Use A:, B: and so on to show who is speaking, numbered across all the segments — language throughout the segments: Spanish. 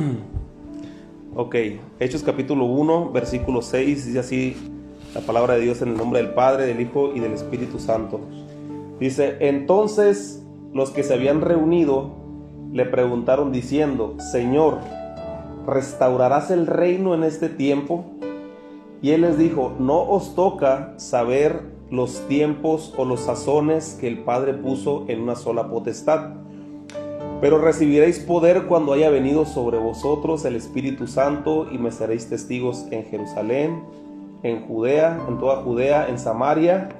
A: ok, Hechos capítulo 1, versículo 6, dice así la palabra de Dios en el nombre del Padre, del Hijo y del Espíritu Santo. Dice, entonces los que se habían reunido le preguntaron diciendo, Señor, ¿restaurarás el reino en este tiempo? Y él les dijo, no os toca saber los tiempos o los sazones que el Padre puso en una sola potestad pero recibiréis poder cuando haya venido sobre vosotros el Espíritu Santo y me seréis testigos en Jerusalén, en Judea, en toda Judea, en Samaria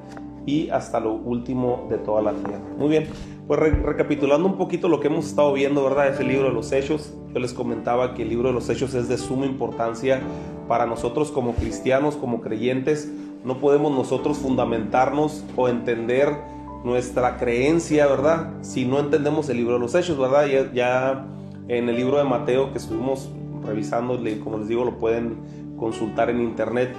A: y hasta lo último de toda la tierra. Muy bien, pues recapitulando un poquito lo que hemos estado viendo, ¿verdad? Ese libro de los Hechos. Yo les comentaba que el libro de los Hechos es de suma importancia para nosotros como cristianos, como creyentes. No podemos nosotros fundamentarnos o entender nuestra creencia, ¿verdad? Si no entendemos el libro de los hechos, ¿verdad? Ya, en el libro de Mateo que estuvimos revisando, como les digo, lo pueden consultar en internet,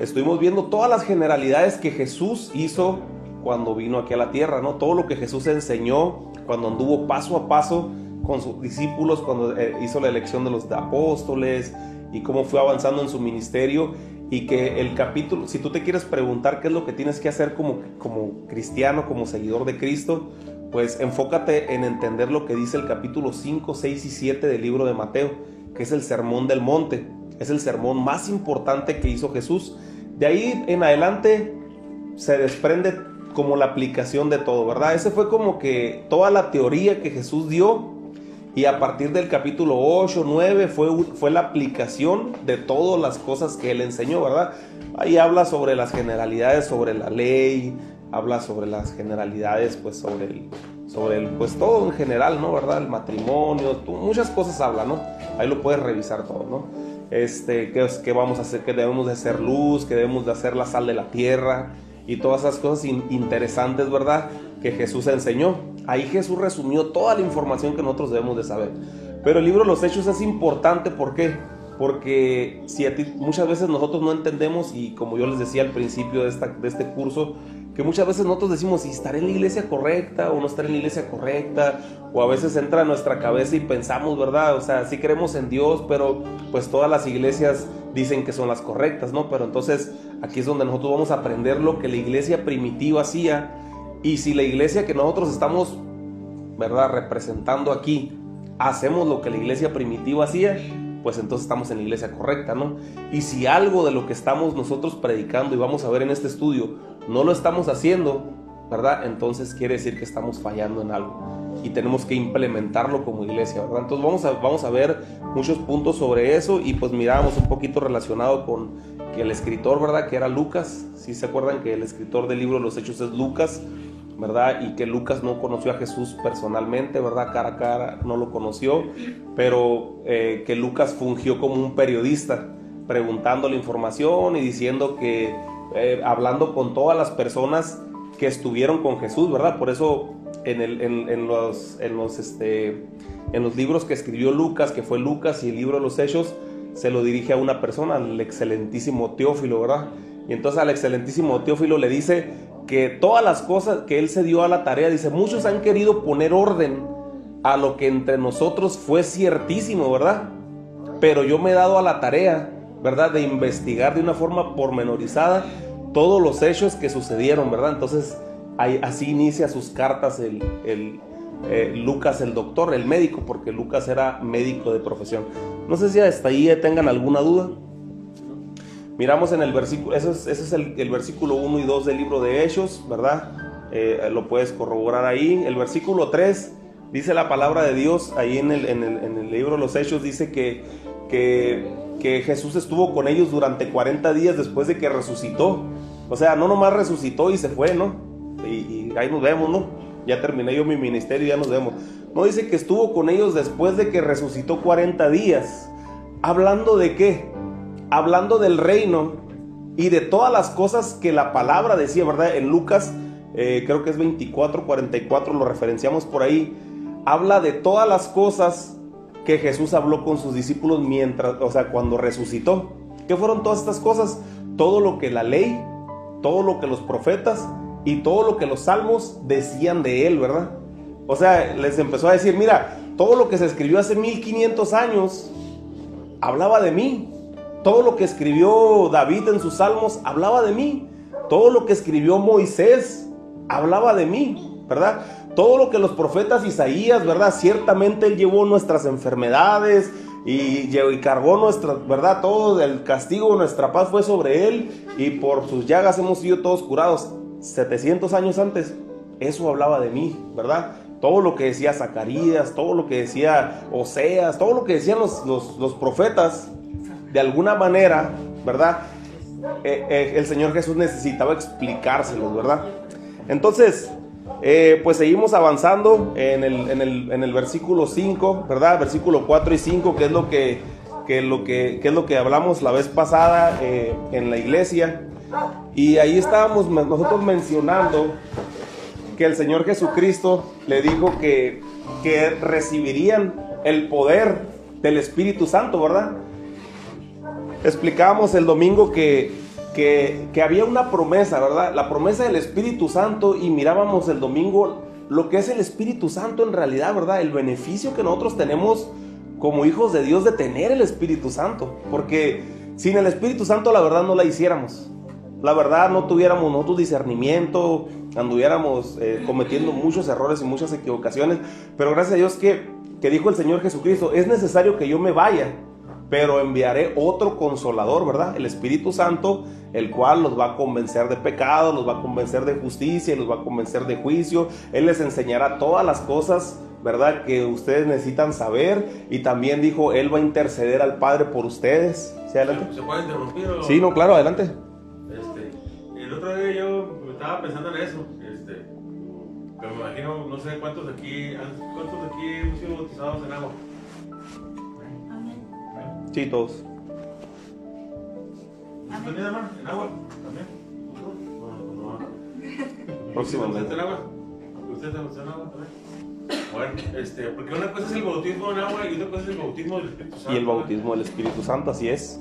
A: estuvimos viendo todas las generalidades que Jesús hizo cuando vino aquí a la tierra, ¿no? Todo lo que Jesús enseñó cuando anduvo paso a paso con sus discípulos, cuando eh, hizo la elección de los apóstoles y cómo fue avanzando en su ministerio y que el capítulo, si tú te quieres preguntar qué es lo que tienes que hacer como, como cristiano, como seguidor de Cristo, pues enfócate en entender lo que dice el capítulo 5, 6 y 7 del libro de Mateo, que es el sermón del monte, es el sermón más importante que hizo Jesús. De ahí en adelante se desprende como la aplicación de todo, ¿verdad? Ese fue como que toda la teoría que Jesús dio y a partir del capítulo 8, 9 fue, fue la aplicación de todas las cosas que él enseñó, ¿verdad? Ahí habla sobre las generalidades, sobre la ley, habla sobre las generalidades, pues sobre el, sobre el, pues todo en general, ¿no? ¿Verdad? El matrimonio, muchas cosas habla, ¿no? Ahí lo puedes revisar todo, ¿no? Este, qué, qué vamos a hacer, que debemos de ser luz, que debemos de hacer la sal de la tierra y todas esas cosas interesantes, ¿verdad? Que Jesús enseñó. Ahí Jesús resumió toda la información que nosotros debemos de saber. Pero el libro de los Hechos es importante, ¿por qué? Porque si a ti, muchas veces nosotros no entendemos, y como yo les decía al principio de, este curso, que muchas veces nosotros decimos si estaré en la iglesia correcta o no estaré en la iglesia correcta, o a veces entra en nuestra cabeza y pensamos, ¿verdad? O sea, sí creemos en Dios, pero pues todas las iglesias dicen que son las correctas, ¿no? Pero entonces aquí es donde nosotros vamos a aprender lo que la iglesia primitiva hacía y si la iglesia que nosotros estamos, ¿verdad?, representando aquí, hacemos lo que la iglesia primitiva hacía, pues entonces estamos en la iglesia correcta, ¿no? Y si algo de lo que estamos nosotros predicando y vamos a ver en este estudio no lo estamos haciendo, ¿verdad? Entonces quiere decir que estamos fallando en algo y tenemos que implementarlo como iglesia, ¿verdad? Entonces vamos a, vamos a ver muchos puntos sobre eso y pues miramos un poquito relacionado con que el escritor, ¿verdad? Que era Lucas, si se acuerdan que el escritor del libro de los Hechos es Lucas, ¿verdad? Y que Lucas no conoció a Jesús personalmente, ¿verdad? Cara a cara no lo conoció, pero eh, que Lucas fungió como un periodista, preguntando la información y diciendo que, eh, hablando con todas las personas que estuvieron con Jesús, ¿verdad? Por eso en, el, los, en, los, este, en los libros que escribió Lucas, que fue Lucas y el libro de los Hechos, se lo dirige a una persona, al excelentísimo Teófilo, ¿verdad? Y entonces al excelentísimo Teófilo le dice que todas las cosas que él se dio a la tarea, dice, muchos han querido poner orden a lo que entre nosotros fue ciertísimo, ¿verdad? Pero yo me he dado a la tarea, ¿verdad? De investigar de una forma pormenorizada todos los hechos que sucedieron, ¿verdad? Entonces, así inicia sus cartas el, eh, Lucas, el doctor, el médico, porque Lucas era médico de profesión. No sé si hasta ahí tengan alguna duda. Miramos en el versículo, ese es, el, versículo 1 y 2 del libro de Hechos, ¿verdad? Eh, lo puedes corroborar ahí. El versículo 3 dice la palabra de Dios, ahí en el, en el, libro de los Hechos dice que, que, Jesús estuvo con ellos durante 40 días después de que resucitó. O sea, no nomás resucitó y se fue, ¿no? Y, y ahí nos vemos, ¿no? Ya terminé yo mi ministerio, ya nos vemos. No dice que estuvo con ellos después de que resucitó 40 días. ¿Hablando de qué? Hablando del reino y de todas las cosas que la palabra decía, ¿verdad? En Lucas, eh, creo que es 24, 44, lo referenciamos por ahí, habla de todas las cosas que Jesús habló con sus discípulos mientras, o sea, cuando resucitó. ¿Qué fueron todas estas cosas? Todo lo que la ley, todo lo que los profetas y todo lo que los salmos decían de él, ¿verdad? O sea, les empezó a decir, mira, todo lo que se escribió hace 1500 años hablaba de mí. Todo lo que escribió David en sus salmos hablaba de mí. Todo lo que escribió Moisés hablaba de mí, ¿verdad? Todo lo que los profetas Isaías, ¿verdad? Ciertamente él llevó nuestras enfermedades y, y cargó nuestra, ¿verdad? Todo el castigo, nuestra paz fue sobre él y por sus llagas hemos sido todos curados. 700 años antes, eso hablaba de mí, ¿verdad? Todo lo que decía Zacarías, todo lo que decía Oseas, todo lo que decían los, los profetas, de alguna manera, ¿verdad? Eh, eh, el Señor Jesús necesitaba explicárselos, ¿verdad? Entonces, eh, pues seguimos avanzando en el, en el, en el versículo 5, ¿verdad? Versículo 4 y 5, que es lo que, que, lo que, es lo que hablamos la vez pasada en la iglesia. Y ahí estábamos nosotros mencionando que el Señor Jesucristo le dijo que, que recibirían el poder del Espíritu Santo, ¿verdad? Explicábamos el domingo que, que, había una promesa, ¿verdad? La promesa del Espíritu Santo y mirábamos el domingo lo que es el Espíritu Santo en realidad, ¿verdad? El beneficio que nosotros tenemos como hijos de Dios de tener el Espíritu Santo. Porque sin el Espíritu Santo la verdad no la hiciéramos. La verdad no tuviéramos nosotros discernimiento, anduviéramos eh, cometiendo muchos errores y muchas equivocaciones. Pero gracias a Dios que, que dijo el Señor Jesucristo, es necesario que yo me vaya pero enviaré otro consolador, ¿verdad? El Espíritu Santo, el cual los va a convencer de pecado, los va a convencer de justicia, los va a convencer de juicio. Él les enseñará todas las cosas, ¿verdad? Que ustedes necesitan saber. Y también dijo, Él va a interceder al Padre por ustedes.
B: ¿Sí, adelante? ¿Se puede interrumpir? O...
A: Sí, no, claro, adelante.
B: Este, el otro día yo estaba pensando en eso. Este, pero me imagino, no sé cuántos de aquí, cuántos de aquí hemos sido bautizados en agua.
A: Sí, todos.
B: ¿También, hermano? ¿En agua? ¿También?
A: Próximamente.
B: en agua? ¿Usted está en agua también? Bueno, este, porque una cosa es el bautismo en agua y otra cosa es el bautismo del Espíritu Santo.
A: Y el bautismo del Espíritu Santo, así es.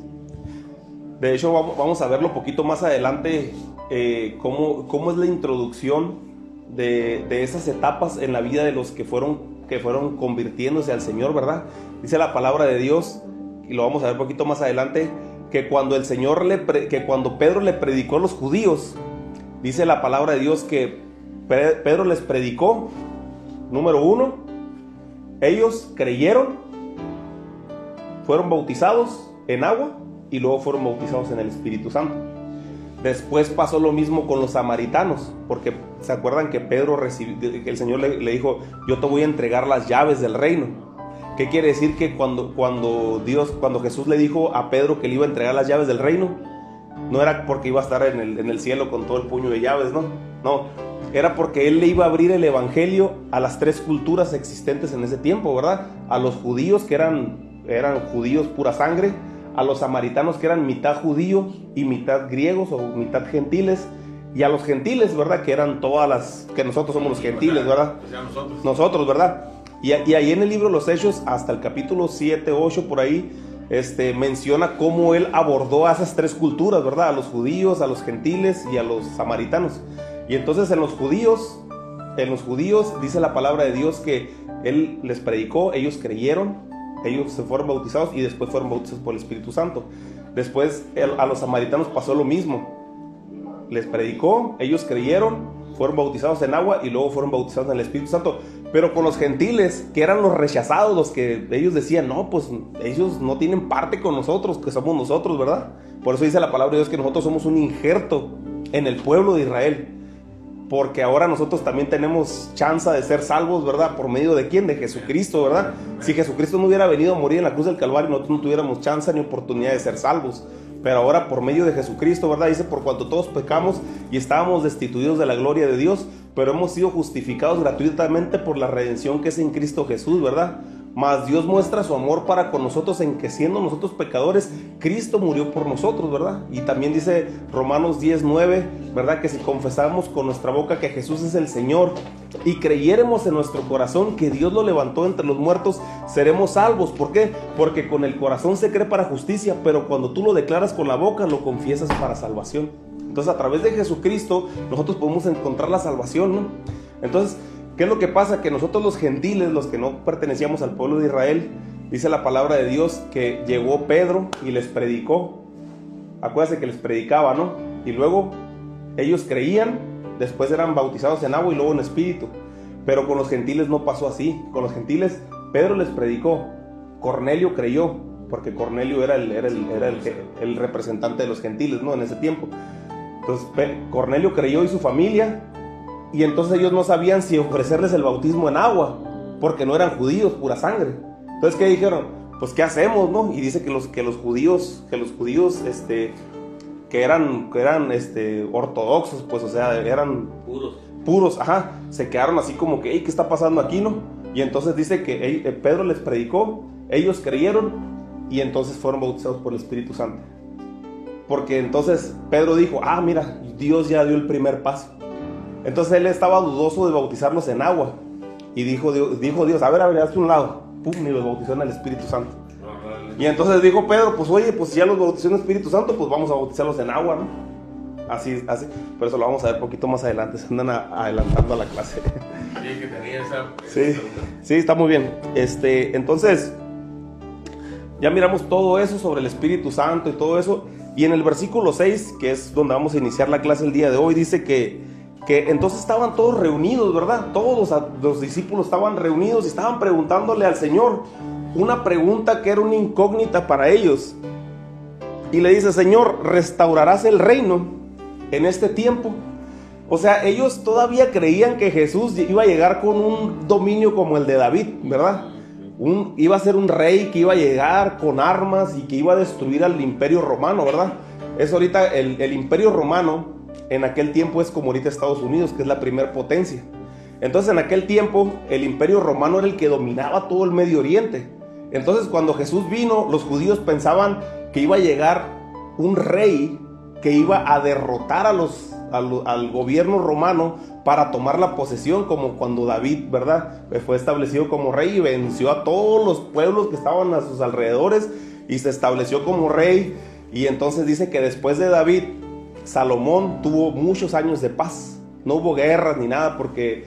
A: De hecho, vamos a verlo un poquito más adelante, eh, cómo, cómo, es la introducción de, de, esas etapas en la vida de los que fueron, que fueron convirtiéndose al Señor, ¿verdad? Dice la palabra de Dios y lo vamos a ver un poquito más adelante, que cuando el Señor le que cuando Pedro le predicó a los judíos, dice la palabra de Dios que Pedro les predicó, número uno, ellos creyeron, fueron bautizados en agua y luego fueron bautizados en el Espíritu Santo. Después pasó lo mismo con los samaritanos, porque se acuerdan que Pedro recibió, el Señor le dijo, yo te voy a entregar las llaves del reino. ¿Qué quiere decir que cuando, cuando Dios, cuando Jesús le dijo a Pedro que le iba a entregar las llaves del reino, no era porque iba a estar en el, en el cielo con todo el puño de llaves, no, no, era porque él le iba a abrir el evangelio a las tres culturas existentes en ese tiempo, ¿verdad? A los judíos que eran, eran judíos pura sangre, a los samaritanos que eran mitad judíos y mitad griegos o mitad gentiles, y a los gentiles, ¿verdad? Que eran todas las, que nosotros somos los gentiles, ¿verdad?
B: nosotros.
A: Nosotros, ¿verdad? Y, ahí en el libro Los Hechos, hasta el capítulo 7, 8, por ahí, este, menciona cómo él abordó a esas tres culturas, ¿verdad? A los judíos, a los gentiles y a los samaritanos. Y entonces en los judíos, en los judíos dice la palabra de Dios que él les predicó, ellos creyeron, ellos se fueron bautizados y después fueron bautizados por el Espíritu Santo. Después a los samaritanos pasó lo mismo. Les predicó, ellos creyeron, fueron bautizados en agua y luego fueron bautizados en el Espíritu Santo. Pero con los gentiles, que eran los rechazados, los que ellos decían, no, pues ellos no tienen parte con nosotros, que somos nosotros, ¿verdad? Por eso dice la palabra de Dios que nosotros somos un injerto en el pueblo de Israel. Porque ahora nosotros también tenemos chance de ser salvos, ¿verdad? ¿Por medio de quién? De Jesucristo, ¿verdad? Si Jesucristo no hubiera venido a morir en la cruz del Calvario, nosotros no tuviéramos chance ni oportunidad de ser salvos pero ahora por medio de Jesucristo, ¿verdad? Dice, por cuanto todos pecamos y estábamos destituidos de la gloria de Dios, pero hemos sido justificados gratuitamente por la redención que es en Cristo Jesús, ¿verdad? Mas Dios muestra su amor para con nosotros en que siendo nosotros pecadores, Cristo murió por nosotros, ¿verdad? Y también dice Romanos 10:9, ¿verdad? Que si confesamos con nuestra boca que Jesús es el Señor y creyéremos en nuestro corazón que Dios lo levantó entre los muertos, seremos salvos. ¿Por qué? Porque con el corazón se cree para justicia, pero cuando tú lo declaras con la boca, lo confiesas para salvación. Entonces, a través de Jesucristo, nosotros podemos encontrar la salvación, ¿no? Entonces, ¿Qué es lo que pasa? Que nosotros los gentiles, los que no pertenecíamos al pueblo de Israel, dice la palabra de Dios que llegó Pedro y les predicó. Acuérdense que les predicaba, ¿no? Y luego ellos creían, después eran bautizados en agua y luego en espíritu. Pero con los gentiles no pasó así. Con los gentiles Pedro les predicó, Cornelio creyó, porque Cornelio era el, el, representante de los gentiles, ¿no? En ese tiempo. Entonces Cornelio creyó y su familia, y entonces ellos no sabían si ofrecerles el bautismo en agua, porque no eran judíos, pura sangre. Entonces, ¿qué dijeron? Pues, ¿qué hacemos, no? Y dice que los, que los judíos, que los judíos, este, que eran, que eran, este, ortodoxos, pues, o sea, eran
B: puros.
A: Puros, ajá, se quedaron así como que, ¿qué está pasando aquí, no? Y entonces dice que eh, Pedro les predicó, ellos creyeron y entonces fueron bautizados por el Espíritu Santo. Porque entonces Pedro dijo, ah, mira, Dios ya dio el primer paso. Entonces él estaba dudoso de bautizarlos en agua. Y dijo, dijo Dios, a ver, a ver, hazte un lado. Pum, y los bautizó en el Espíritu Santo. Y entonces dijo Pedro, pues oye, pues si ya los bautizó en el Espíritu Santo, pues vamos a bautizarlos en agua, ¿no? Así, así. Pero eso lo vamos a ver poquito más adelante. Se andan adelantando a la clase. Sí, sí, está muy bien. Este, entonces, ya miramos todo eso sobre el Espíritu Santo y todo eso. Y en el versículo 6, que es donde vamos a iniciar la clase el día de hoy, dice que, que entonces estaban todos reunidos, ¿verdad? Todos los discípulos estaban reunidos y estaban preguntándole al Señor una pregunta que era una incógnita para ellos. Y le dice, Señor, ¿restaurarás el reino? en este tiempo. O sea, ellos todavía creían que Jesús iba a llegar con un dominio como el de David, ¿verdad? Iba a ser un rey que iba a llegar con armas y que iba a destruir al imperio romano, ¿verdad? Es ahorita el imperio romano en aquel tiempo es como ahorita Estados Unidos, que es la primera potencia. Entonces en aquel tiempo el imperio romano era el que dominaba todo el Medio Oriente. Entonces cuando Jesús vino, los judíos pensaban que iba a llegar un rey que iba a derrotar los, al, gobierno romano para tomar la posesión, como cuando David, ¿verdad? Fue establecido como rey y venció a todos los pueblos que estaban a sus alrededores y se estableció como rey. Y entonces dice que después de David, Salomón tuvo muchos años de paz. No hubo guerras ni nada porque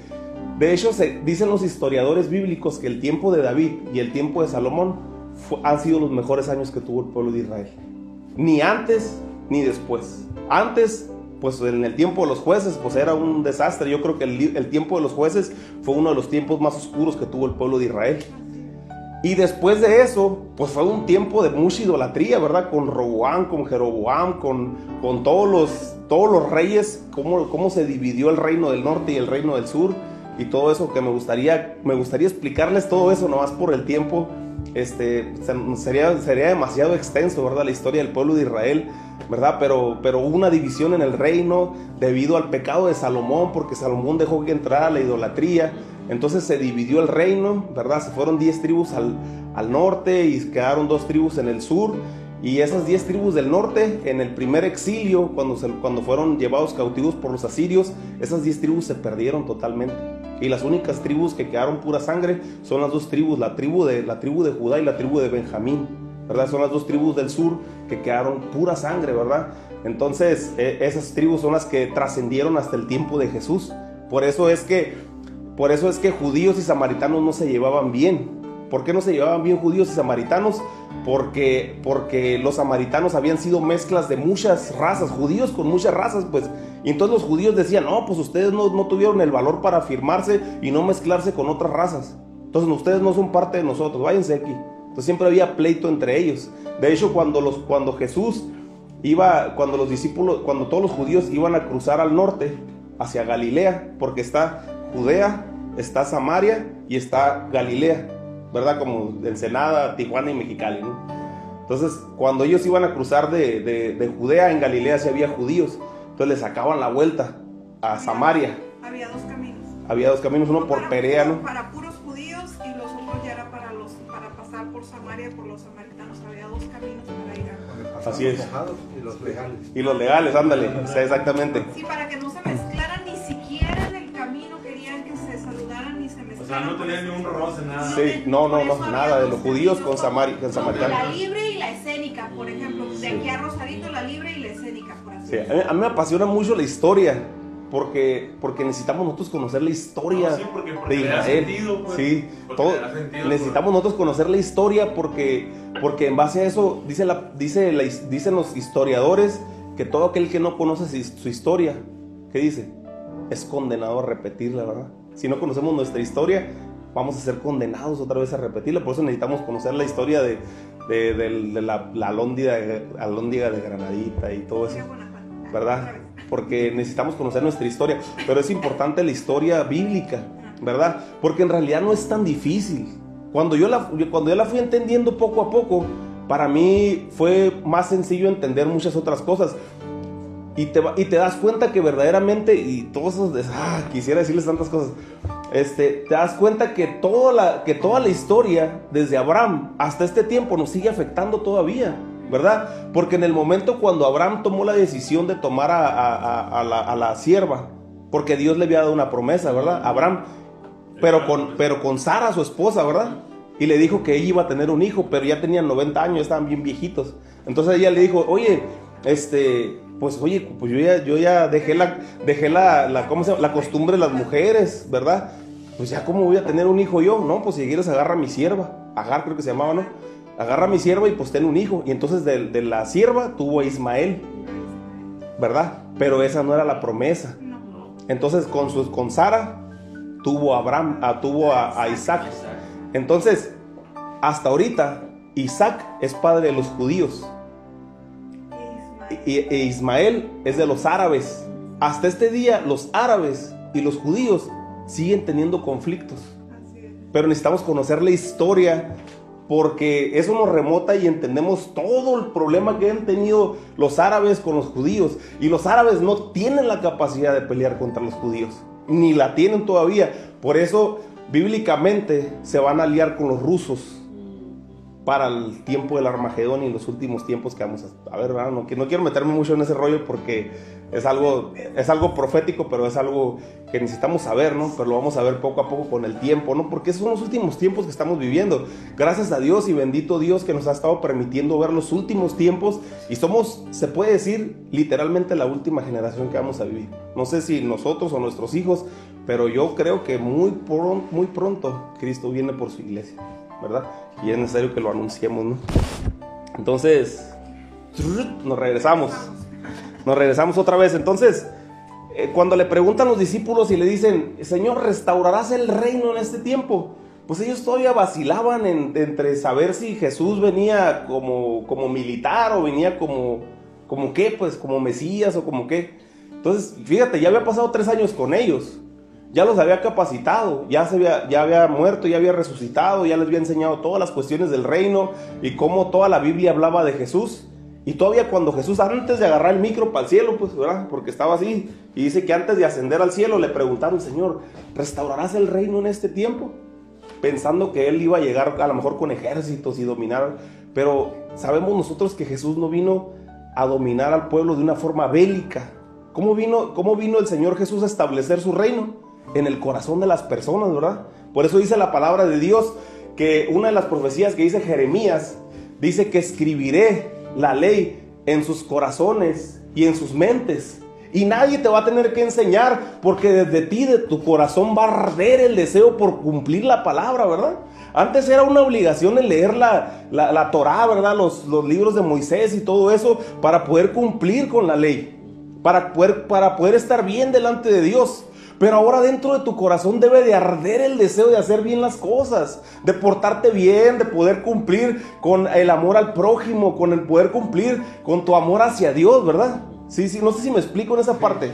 A: de hecho se, dicen los historiadores bíblicos que el tiempo de David y el tiempo de Salomón han sido los mejores años que tuvo el pueblo de Israel. Ni antes ni después. Antes, pues en el tiempo de los jueces, pues era un desastre. Yo creo que el, tiempo de los jueces fue uno de los tiempos más oscuros que tuvo el pueblo de Israel. Y después de eso, pues fue un tiempo de mucha idolatría, ¿verdad? Con Roboam, con Jeroboam, con, con todos, los, todos los reyes, cómo, cómo se dividió el reino del norte y el reino del sur. Y todo eso que me gustaría, me gustaría explicarles todo eso nomás por el tiempo. Este, sería, sería demasiado extenso, ¿verdad? La historia del pueblo de Israel. ¿verdad? Pero, pero hubo una división en el reino debido al pecado de Salomón, porque Salomón dejó que entrara la idolatría. Entonces se dividió el reino, ¿verdad? Se fueron 10 tribus al, al, norte y quedaron dos tribus en el sur. Y esas 10 tribus del norte, en el primer exilio, cuando, cuando fueron llevados cautivos por los asirios, esas 10 tribus se perdieron totalmente. Y las únicas tribus que quedaron pura sangre son las dos tribus, la tribu de, la tribu de Judá y la tribu de Benjamín. ¿verdad? Son las dos tribus del sur que quedaron pura sangre, ¿verdad? Entonces, e, esas tribus son las que trascendieron hasta el tiempo de Jesús. Por eso es que por eso es que judíos y samaritanos no se llevaban bien. ¿Por qué no se llevaban bien judíos y samaritanos? Porque, porque los samaritanos habían sido mezclas de muchas razas, judíos con muchas razas, pues. Y entonces los judíos decían, no, pues ustedes no, no tuvieron el valor para afirmarse y no mezclarse con otras razas. Entonces ustedes no son parte de nosotros, váyanse aquí siempre había pleito entre ellos. De hecho, cuando, los, cuando Jesús iba, cuando los discípulos, cuando todos los judíos iban a cruzar al norte, hacia Galilea, porque está Judea, está Samaria y está Galilea, ¿verdad? Como Ensenada, Tijuana y Mexicali, Entonces, cuando ellos iban a cruzar de, de, Judea, en Galilea sí había judíos, entonces les sacaban la vuelta a Samaria.
C: Había dos caminos.
A: Había dos caminos, uno por Perea, ¿no?
C: Para puros por los samaritanos, había dos caminos para ir a...
A: Así es.
B: Y los legales.
A: Y los legales, ándale, exactamente.
C: Sí, para que no se mezclaran
B: O sea, no tenían ni un roce, nada.
A: Sí, no, no, no, nada de los judíos con, Samari, con samaritanos.
C: La libre y la escénica, por ejemplo, de aquí a Rosarito, la libre y la escénica, por así
A: sí, a mí, me apasiona mucho la historia. porque, porque necesitamos nosotros conocer la historia
B: No, sí, porque- porque
A: de
B: le da
A: Israel.
B: sentido, pues.
A: sí, todo-
B: le da sentido,
A: necesitamos nosotros conocer la historia porque, porque en base a eso dice la, dice la dicen los historiadores que todo aquel que no conoce su, su historia, ¿qué dice? Es condenado a repetirla, ¿verdad? Si no conocemos nuestra historia, vamos a ser condenados otra vez a repetirla. Por eso necesitamos conocer la historia de, de, la, la alhóndiga de Granadita y todo eso. ¿verdad? Porque necesitamos conocer nuestra historia, pero es importante la historia bíblica, ¿verdad? Porque en realidad no es tan difícil. Cuando yo la, cuando yo la fui entendiendo poco a poco, para mí fue más sencillo entender muchas otras cosas. Y te, y te das cuenta que verdaderamente, y todos esos, ah, quisiera decirles tantas cosas, este, te das cuenta que toda, la, que toda la historia, desde Abraham hasta este tiempo, nos sigue afectando todavía, ¿verdad? Porque en el momento cuando Abraham tomó la decisión de tomar a, a- a- a la, a la sierva, porque Dios le había dado una promesa, ¿verdad? Abraham, pero con, pero con Sara, su esposa, ¿verdad? Y le dijo que ella iba a tener un hijo, pero ya tenían 90 años, estaban bien viejitos. Entonces ella le dijo, oye, este, pues oye, pues yo ya, yo ya dejé la, dejé la, la, ¿cómo se llama? La costumbre de las mujeres, ¿verdad? Pues ya cómo voy a tener un hijo yo, ¿no? Pues si quieres agarra a mi sierva, Agar creo que se llamaba, ¿no? Agarra a mi sierva y pues ten un hijo. Y entonces de, de la sierva tuvo a Ismael, ¿verdad? Pero esa no era la promesa. Entonces con, su, con Sara tuvo a Abraham, ah, tuvo a, a Isaac. Entonces, hasta ahorita, Isaac es padre de los judíos. Y, e Ismael es de los árabes. Hasta este día, los árabes y los judíos siguen teniendo conflictos. Pero necesitamos conocer la historia porque eso nos remota y entendemos todo el problema que han tenido los árabes con los judíos. Y los árabes no tienen la capacidad de pelear contra los judíos, ni la tienen todavía. Por eso, bíblicamente, se van a aliar con los rusos para el tiempo del Armagedón y los últimos tiempos que vamos a, ver, ¿verdad? No, que no quiero meterme mucho en ese rollo porque es algo, es algo profético, pero es algo que necesitamos saber, ¿no? Pero lo vamos a ver poco a poco con el tiempo, ¿no? Porque esos son los últimos tiempos que estamos viviendo. Gracias a Dios y bendito Dios que nos ha estado permitiendo ver los últimos tiempos y somos, se puede decir, literalmente la última generación que vamos a vivir. No sé si nosotros o nuestros hijos, pero yo creo que muy, pron- muy pronto Cristo viene por su iglesia, ¿verdad? Y es necesario que lo anunciemos, ¿no? Entonces, nos regresamos. Nos regresamos otra vez. Entonces, eh, cuando le preguntan los discípulos y le dicen, Señor, ¿restaurarás el reino en este tiempo? Pues ellos todavía vacilaban en- entre saber si Jesús venía como, como militar o venía como, como qué, pues como Mesías o como qué. Entonces, fíjate, ya había pasado tres años con ellos. Ya los había capacitado, ya, se había, ya había muerto, ya había resucitado, ya les había enseñado todas las cuestiones del reino y cómo toda la Biblia hablaba de Jesús. Y todavía cuando Jesús, antes de agarrar el micro para el cielo, pues, ¿verdad? Porque estaba así, y dice que antes de ascender al cielo le preguntaron, Señor, ¿restaurarás el reino en este tiempo? Pensando que Él iba a llegar a lo mejor con ejércitos y dominar, pero sabemos nosotros que Jesús no vino a dominar al pueblo de una forma bélica. ¿Cómo vino, cómo vino el Señor Jesús a establecer su reino? En el corazón de las personas, ¿verdad? Por eso dice la palabra de Dios que una de las profecías que dice Jeremías, dice que escribiré la ley en sus corazones y en sus mentes. Y nadie te va a tener que enseñar porque desde ti, de tu corazón va a arder el deseo por cumplir la palabra, ¿verdad? Antes era una obligación el leer la, la, la Torah, ¿verdad? Los, los libros de Moisés y todo eso para poder cumplir con la ley, para poder, para poder estar bien delante de Dios. Pero ahora dentro de tu corazón debe de arder el deseo de hacer bien las cosas, de portarte bien, de poder cumplir con el amor al prójimo, con el poder cumplir con tu amor hacia Dios, ¿verdad? Sí, sí, no sé si me explico en esa parte.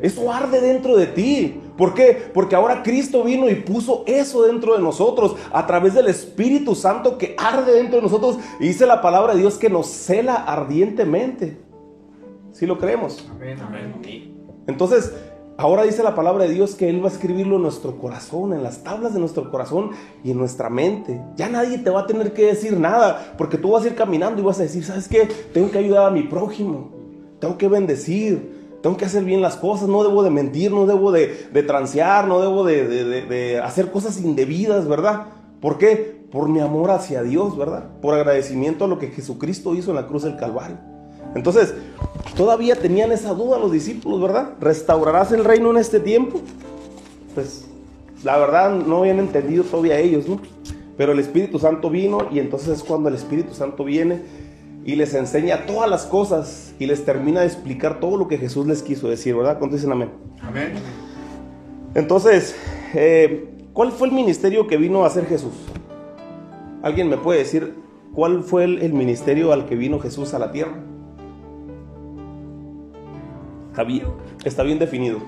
A: Eso arde dentro de ti. ¿Por qué? Porque ahora Cristo vino y puso eso dentro de nosotros a través del Espíritu Santo que arde dentro de nosotros. Y dice la palabra de Dios que nos cela ardientemente. ¿Sí lo creemos?
D: Amén, amén.
A: Entonces, ahora dice la palabra de Dios que Él va a escribirlo en nuestro corazón, en las tablas de nuestro corazón y en nuestra mente. Ya nadie te va a tener que decir nada, porque tú vas a ir caminando y vas a decir, ¿sabes qué? Tengo que ayudar a mi prójimo, tengo que bendecir, tengo que hacer bien las cosas, no debo de mentir, no debo de, de transear, no debo de, de- hacer cosas indebidas, ¿verdad? ¿Por qué? Por mi amor hacia Dios, ¿verdad? Por agradecimiento a lo que Jesucristo hizo en la cruz del Calvario. Entonces, todavía tenían esa duda los discípulos, ¿verdad? ¿Restaurarás el reino en este tiempo? Pues la verdad no habían entendido todavía ellos, ¿no? Pero el Espíritu Santo vino y entonces es cuando el Espíritu Santo viene y les enseña todas las cosas y les termina de explicar todo lo que Jesús les quiso decir, ¿verdad? ¿Cuántos dicen amén?
B: Amén.
A: Entonces, eh, ¿cuál fue el ministerio que vino a hacer Jesús? ¿Alguien me puede decir cuál fue el, el ministerio al que vino Jesús a la tierra? Está bien, está bien definido.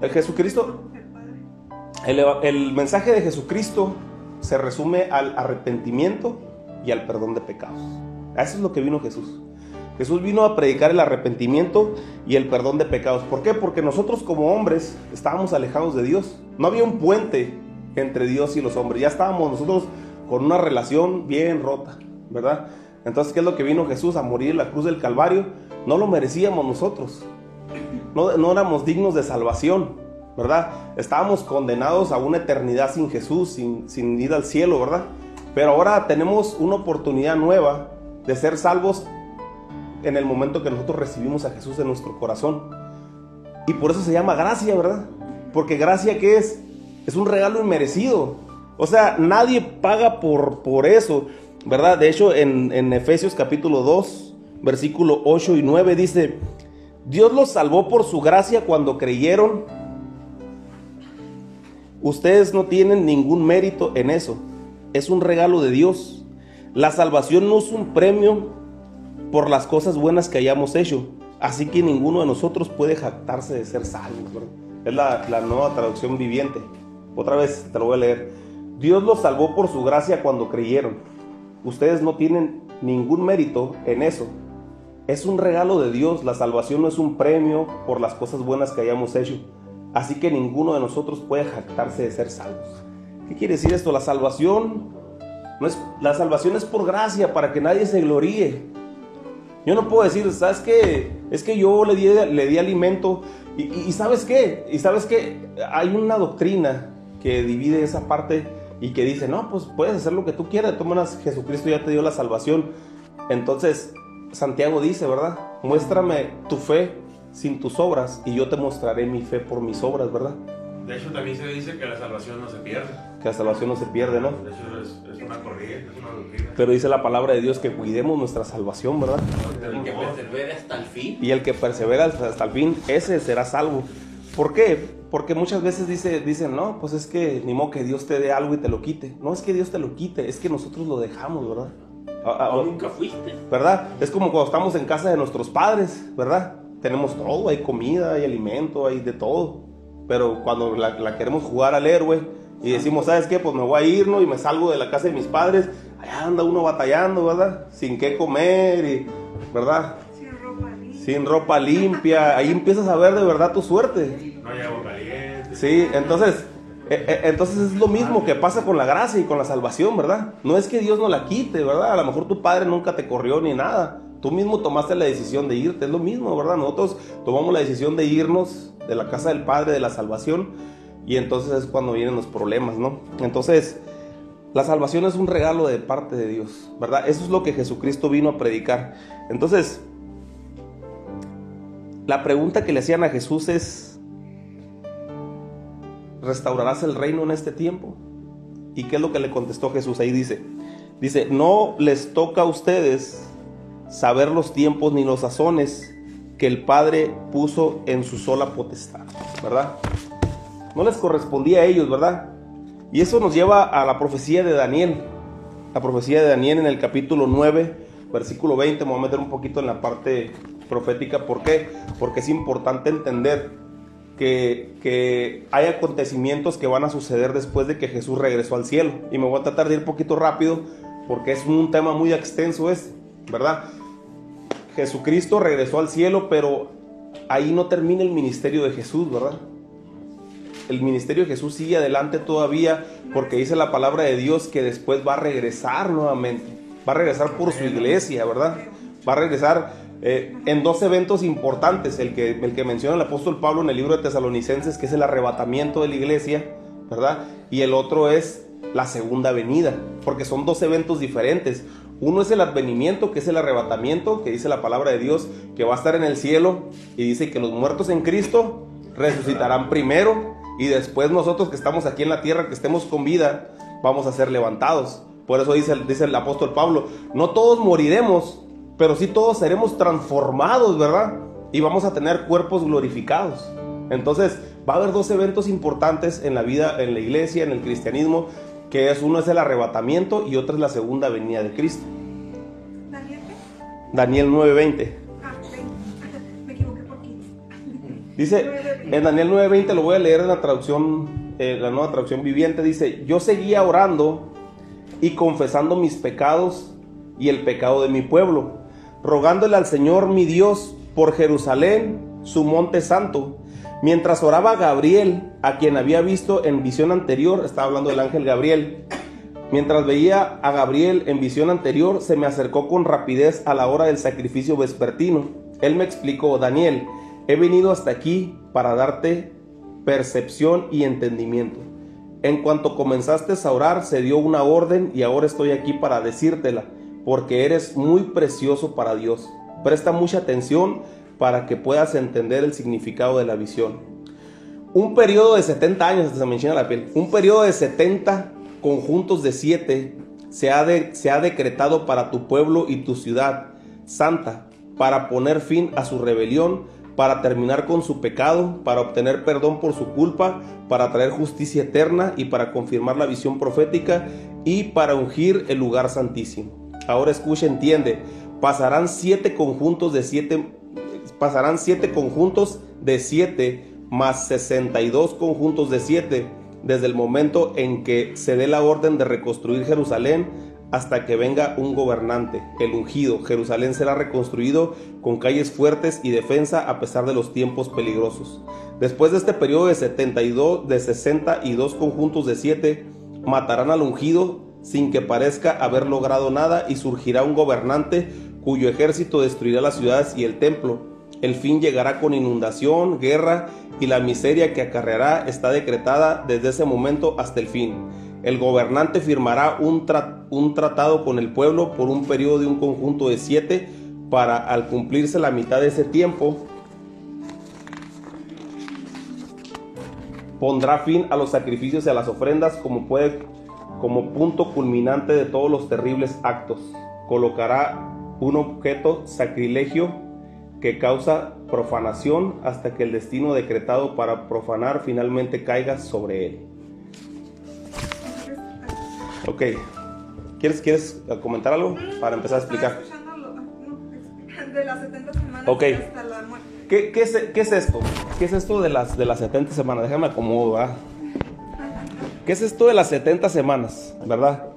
A: El Jesucristo, el, el mensaje de Jesucristo se resume al arrepentimiento y al perdón de pecados. Eso es lo que vino Jesús. Jesús vino a predicar el arrepentimiento y el perdón de pecados. ¿Por qué? Porque nosotros como hombres estábamos alejados de Dios. No había un puente entre Dios y los hombres. Ya estábamos nosotros con una relación bien rota, ¿verdad? Entonces, ¿qué es lo que vino Jesús a morir en la cruz del Calvario? No lo merecíamos nosotros. No, no éramos dignos de salvación, ¿verdad? Estábamos condenados a una eternidad sin Jesús, sin, sin ir al cielo, ¿verdad? Pero ahora tenemos una oportunidad nueva de ser salvos en el momento que nosotros recibimos a Jesús en nuestro corazón. Y por eso se llama gracia, ¿verdad? Porque gracia ¿qué es? Es un regalo inmerecido. O sea, nadie paga por, por eso, ¿verdad? De hecho, en, Efesios capítulo 2, versículo 8 y 9 dice, Dios los salvó por su gracia cuando creyeron. Ustedes no tienen ningún mérito en eso. Es un regalo de Dios. La salvación no es un premio por las cosas buenas que hayamos hecho. Así que ninguno de nosotros puede jactarse de ser salvos. Es la, la nueva traducción viviente. Otra vez te lo voy a leer. Dios los salvó por su gracia cuando creyeron. Ustedes no tienen ningún mérito en eso. Es un regalo de Dios. La salvación no es un premio por las cosas buenas que hayamos hecho. Así que ninguno de nosotros puede jactarse de ser salvos. ¿Qué quiere decir esto? La salvación no es, la salvación es por gracia, para que nadie se gloríe. Yo no puedo decir, ¿sabes qué? Es que yo le di, le di alimento. Y, ¿sabes qué? Y ¿sabes qué? Hay una doctrina que divide esa parte y que dice, no, pues puedes hacer lo que tú quieras. Todas maneras, Jesucristo ya te dio la salvación. Entonces, Santiago dice, ¿verdad? Muéstrame tu fe sin tus obras y yo te mostraré mi fe por mis obras, ¿verdad?
B: De hecho, también se dice que la salvación no se pierde.
A: Que la salvación no se pierde, ¿no?
B: De hecho, es, es una corriente, es una doctrina.
A: Pero dice la palabra de Dios que cuidemos nuestra salvación, ¿verdad?
D: El que persevere hasta el fin.
A: Y el que persevera hasta el fin, ese será salvo. ¿Por qué? Porque muchas veces dice, dicen, no, pues es que ni modo que Dios te dé algo y te lo quite. No es que Dios te lo quite, es que nosotros lo dejamos, ¿verdad? A- a-
D: O nunca fuiste.
A: ¿Verdad? Es como cuando estamos en casa de nuestros padres, ¿verdad? Tenemos todo, hay comida, hay alimento, hay de todo. Pero cuando la, la queremos jugar al héroe y decimos, ¿sabes qué? Pues me voy a ir, ¿no? Y me salgo de la casa de mis padres, allá anda uno batallando, ¿verdad? Sin qué comer y, ¿verdad?
C: Sin ropa limpia.
A: Sin ropa limpia, ahí empiezas a ver de verdad tu suerte.
B: No hay agua caliente.
A: Sí, entonces, eh, eh, entonces es lo mismo que pasa con la gracia y con la salvación, ¿verdad? No es que Dios no la quite, ¿verdad? A lo mejor tu padre nunca te corrió ni nada. Tú mismo tomaste la decisión de irte, es lo mismo, ¿verdad? Nosotros tomamos la decisión de irnos de la casa del Padre, de la salvación, y entonces es cuando vienen los problemas, ¿no? Entonces, la salvación es un regalo de parte de Dios, ¿verdad? Eso es lo que Jesucristo vino a predicar. Entonces, la pregunta que le hacían a Jesús es, ¿restaurarás el reino en este tiempo? ¿Y qué es lo que le contestó Jesús? Ahí dice, dice, no les toca a ustedes saber los tiempos ni los sazones que el Padre puso en su sola potestad, ¿verdad? No les correspondía a ellos, ¿verdad? Y eso nos lleva a la profecía de Daniel. La profecía de Daniel en el capítulo 9, versículo 20. Me voy a meter un poquito en la parte profética. ¿Por qué? Porque es importante entender que, que hay acontecimientos que van a suceder después de que Jesús regresó al cielo. Y me voy a tratar de ir un poquito rápido porque es un tema muy extenso este, ¿verdad? Jesucristo regresó al cielo, pero ahí no termina el ministerio de Jesús, ¿verdad? El ministerio de Jesús sigue adelante todavía porque dice la palabra de Dios que después va a regresar nuevamente. Va a regresar por su iglesia, ¿verdad? Va a regresar eh, en dos eventos importantes. El que, el que menciona el apóstol Pablo en el libro de Tesalonicenses, que es el arrebatamiento de la iglesia, ¿verdad? Y el otro es la segunda venida, porque son dos eventos diferentes. Uno es el advenimiento, que es el arrebatamiento, que dice la palabra de Dios, que va a estar en el cielo, y dice que los muertos en Cristo resucitarán primero, y después nosotros que estamos aquí en la tierra, que estemos con vida, vamos a ser levantados. Por eso dice, dice el apóstol Pablo, no todos moriremos, pero sí todos seremos transformados, ¿verdad? Y vamos a tener cuerpos glorificados. Entonces, va a haber dos eventos importantes en la vida, en la iglesia, en el cristianismo, que es uno es el arrebatamiento y otro es la segunda venida de Cristo.
C: ¿Daniel qué?
A: Daniel 9:20.
C: Ah. Me equivoqué por 15.
A: Dice, en Daniel 9:20 lo voy a leer en la traducción, eh, la nueva traducción viviente, dice, yo seguía orando y confesando mis pecados y el pecado de mi pueblo, rogándole al Señor mi Dios por Jerusalén, su monte santo. Mientras oraba Gabriel, a quien había visto en visión anterior, estaba hablando del ángel Gabriel, mientras veía a Gabriel en visión anterior, se me acercó con rapidez a la hora del sacrificio vespertino. Él me explicó, Daniel, he venido hasta aquí para darte percepción y entendimiento. En cuanto comenzaste a orar, se dio una orden y ahora estoy aquí para decírtela, porque eres muy precioso para Dios. Presta mucha atención para que puedas entender el significado de la visión. Un periodo de 70 años, se me enchina la piel, un periodo de 70 conjuntos de 7 se ha, se ha decretado para tu pueblo y tu ciudad santa, para poner fin a su rebelión, para terminar con su pecado, para obtener perdón por su culpa, para traer justicia eterna y para confirmar la visión profética y para ungir el lugar santísimo. Ahora escucha, entiende, pasarán siete conjuntos de siete pasarán siete conjuntos de siete más 62 conjuntos de siete desde el momento en que se dé la orden de reconstruir Jerusalén hasta que venga un gobernante, el ungido. Jerusalén será reconstruido con calles fuertes y defensa a pesar de los tiempos peligrosos. Después de este periodo de 72 de 62 conjuntos de siete matarán al ungido sin que parezca haber logrado nada y surgirá un gobernante cuyo ejército destruirá las ciudades y el templo. El fin llegará con inundación, guerra y la miseria que acarreará está decretada desde ese momento hasta el fin. El gobernante firmará un, un tratado con el pueblo por un periodo de un conjunto de siete para al cumplirse la mitad de ese tiempo pondrá fin a los sacrificios y a las ofrendas como puede como punto culminante de todos los terribles actos. Colocará un objeto sacrilegio que causa profanación hasta que el destino decretado para profanar finalmente caiga sobre él. Ok. ¿Quieres, ¿Quieres comentar algo para empezar a explicar?
C: Explicar de las 70 semanas
A: Ok.
C: hasta la muerte.
A: ¿Qué, qué es, qué es esto? ¿Qué es esto de las, de las 70 semanas? Déjame acomodo, ¿verdad? ¿Qué es esto de las 70 semanas, verdad?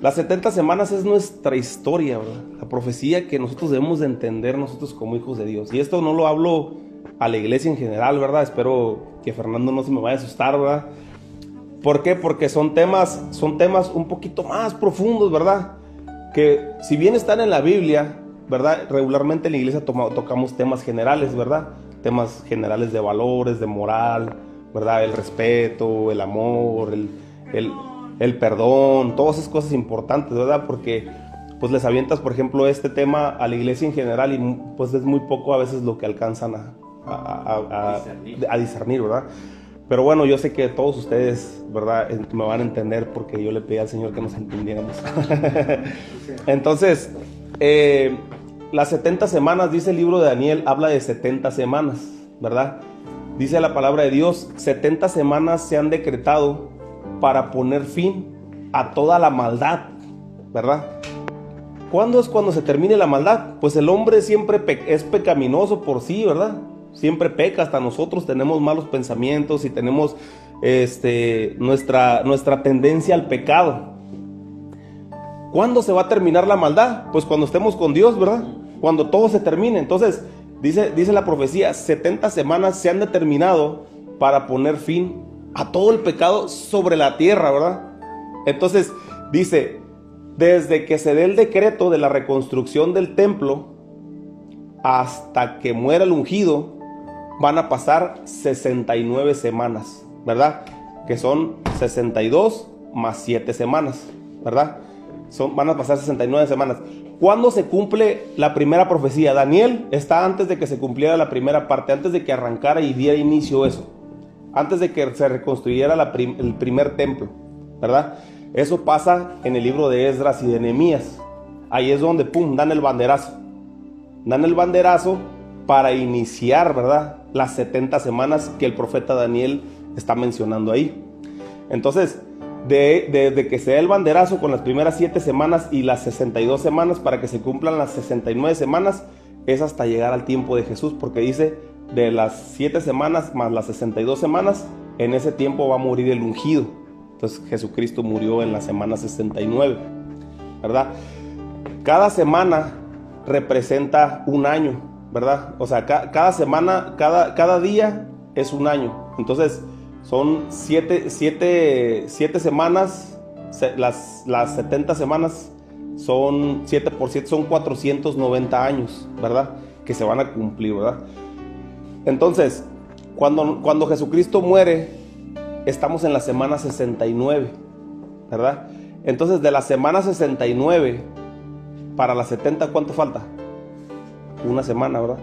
A: Las 70 semanas es nuestra historia. La profecía que nosotros debemos de entender nosotros como hijos de Dios. Y esto no lo hablo a la iglesia en general, ¿verdad? Espero que Fernando no se me vaya a asustar, ¿verdad? ¿Por qué? Porque son temas, son temas un poquito más profundos, ¿verdad? Que si bien están en la Biblia, ¿verdad? Regularmente en la iglesia tocamos temas generales, ¿verdad? Temas generales de valores, de moral, ¿verdad? El respeto, el amor, el, el, el perdón, todas esas cosas importantes, ¿verdad? Porque pues les avientas, por ejemplo, este tema a la iglesia en general y pues es muy poco a veces lo que alcanzan a, a- a- a-
D: Discernir.
A: ¿verdad? Pero bueno, yo sé que todos ustedes, ¿verdad? Me van a entender porque yo le pedí al Señor que nos entendiéramos. Entonces, eh, las 70 semanas, dice el libro de Daniel, habla de 70 semanas, ¿verdad? Dice la palabra de Dios, 70 semanas se han decretado para poner fin a toda la maldad, ¿verdad? ¿Cuándo es cuando se termine la maldad? Pues el hombre siempre es pecaminoso por sí, ¿verdad? Siempre peca, hasta nosotros tenemos malos pensamientos y tenemos este, nuestra, nuestra tendencia al pecado. ¿Cuándo se va a terminar la maldad? Pues cuando estemos con Dios, ¿verdad? Cuando todo se termine. Entonces, dice, dice la profecía, 70 semanas se han determinado para poner fin a todo el pecado sobre la tierra, ¿verdad? Entonces, dice, desde que se dé el decreto de la reconstrucción del templo hasta que muera el ungido, van a pasar 69 semanas, ¿verdad? Que son 62 más 7 semanas, ¿verdad? son, van a pasar 69 semanas. ¿Cuándo se cumple la primera profecía? Daniel está antes de que se cumpliera la primera parte, antes de que arrancara y diera inicio eso, antes de que se reconstruyera el primer templo, ¿verdad? Eso pasa en el libro de Esdras y de Nehemías. Ahí es donde, pum, dan el banderazo. Dan el banderazo para iniciar, ¿verdad? Las 70 semanas que el profeta Daniel está mencionando ahí. Entonces, de, de- de que se dé el banderazo con las primeras 7 semanas y las 62 semanas para que se cumplan las 69 semanas, es hasta llegar al tiempo de Jesús, porque dice, de las 7 semanas más las 62 semanas, en ese tiempo va a morir el ungido. Entonces Jesucristo murió en la semana 69, ¿verdad? Cada semana representa un año, ¿verdad? O sea, ca- cada semana, cada, cada día es un año. Entonces, son siete, siete, siete semanas, se- las, las 70 semanas son 7 por 7, son 490 años, ¿verdad? Que se van a cumplir, ¿verdad? Entonces, cuando, cuando Jesucristo muere, estamos en la semana 69, ¿verdad? Entonces, de la semana 69 para la 70, ¿cuánto falta? Una semana, ¿verdad?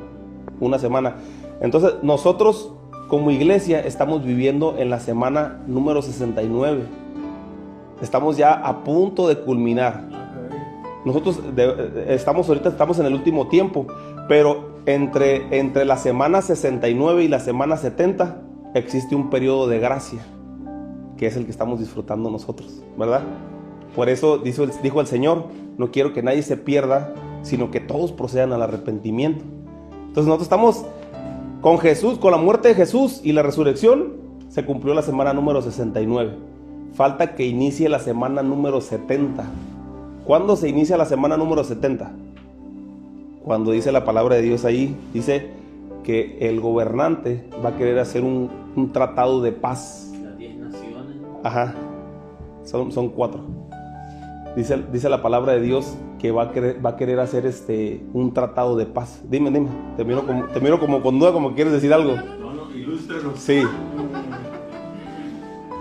A: Una semana. Entonces, nosotros como iglesia estamos viviendo en la semana número 69. Estamos ya a punto de culminar. Nosotros de- estamos ahorita estamos en el último tiempo, pero entre, entre la semana 69 y la semana 70 existe un periodo de gracia, que es el que estamos disfrutando nosotros, ¿verdad? Por eso dijo el, dijo el Señor, no quiero que nadie se pierda, sino que todos procedan al arrepentimiento. Entonces nosotros estamos con Jesús, con la muerte de Jesús y la resurrección, se cumplió la semana número 69. Falta que inicie la semana número 70. ¿Cuándo se inicia la semana número 70? Cuando dice la palabra de Dios ahí, dice que el gobernante va a querer hacer un, un tratado de paz.
D: Las 10 naciones.
A: Ajá, son, son cuatro. Dice, dice la palabra de Dios que va a querer, va a querer hacer este, un tratado de paz. Dime, dime, te miro como, te miro como con duda, como que quieres decir algo.
B: No, no, ilústrenos.
A: Sí.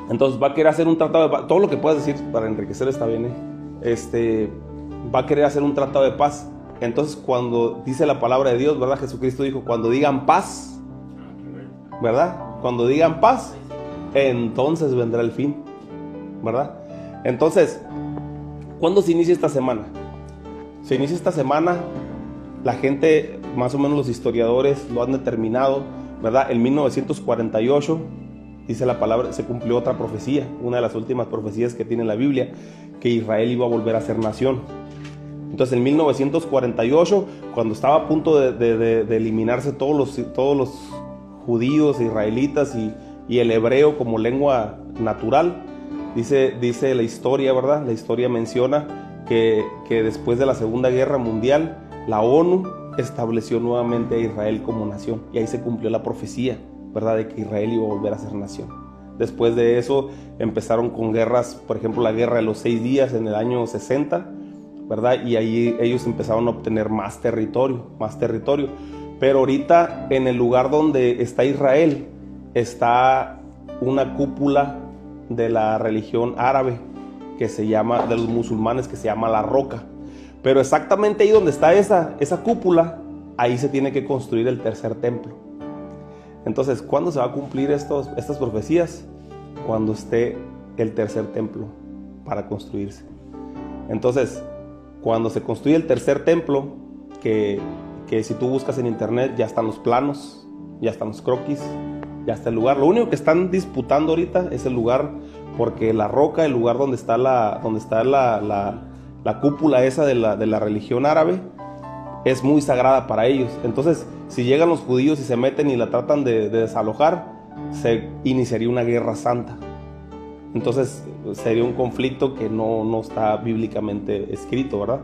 A: Entonces va a querer hacer un tratado de paz. Todo lo que puedas decir para enriquecer está bien, ¿eh? Este, va a querer hacer un tratado de paz. Entonces cuando dice la palabra de Dios, ¿verdad? Jesucristo dijo, cuando digan paz, ¿verdad? Cuando digan paz, entonces vendrá el fin, ¿verdad? Entonces, ¿cuándo se inicia esta semana? Se inicia esta semana, la gente, más o menos los historiadores lo han determinado, ¿verdad? En 1948, dice la palabra, se cumplió otra profecía, una de las últimas profecías que tiene la Biblia, que Israel iba a volver a ser nación. Entonces en 1948, cuando estaba a punto de, eliminarse todos los, judíos, israelitas y, y el hebreo como lengua natural, dice, dice la historia, ¿verdad? La historia menciona que, después de la Segunda Guerra Mundial, la ONU estableció nuevamente a Israel como nación y ahí se cumplió la profecía, ¿verdad? De que Israel iba a volver a ser nación. Después de eso empezaron con guerras, por ejemplo la guerra de los seis días en el año 60, ¿verdad? Y ahí ellos empezaron a obtener más territorio, más territorio. Pero ahorita en el lugar donde está Israel está una cúpula de la religión árabe que se llama, de los musulmanes, que se llama La Roca. Pero exactamente ahí donde está esa, esa cúpula, ahí se tiene que construir el tercer templo. Entonces, ¿cuándo se va a cumplir estos, estas profecías? Cuando esté el tercer templo para construirse. Entonces, cuando se construye el tercer templo, que, que si tú buscas en internet ya están los planos, ya están los croquis, ya está el lugar. Lo único que están disputando ahorita es el lugar, porque la roca, el lugar donde está la, donde está la, la- la cúpula esa de la, de la religión árabe, es muy sagrada para ellos. Entonces, si llegan los judíos y se meten y la tratan de, de desalojar, se iniciaría una guerra santa. Entonces sería un conflicto que no, no está bíblicamente escrito, ¿verdad?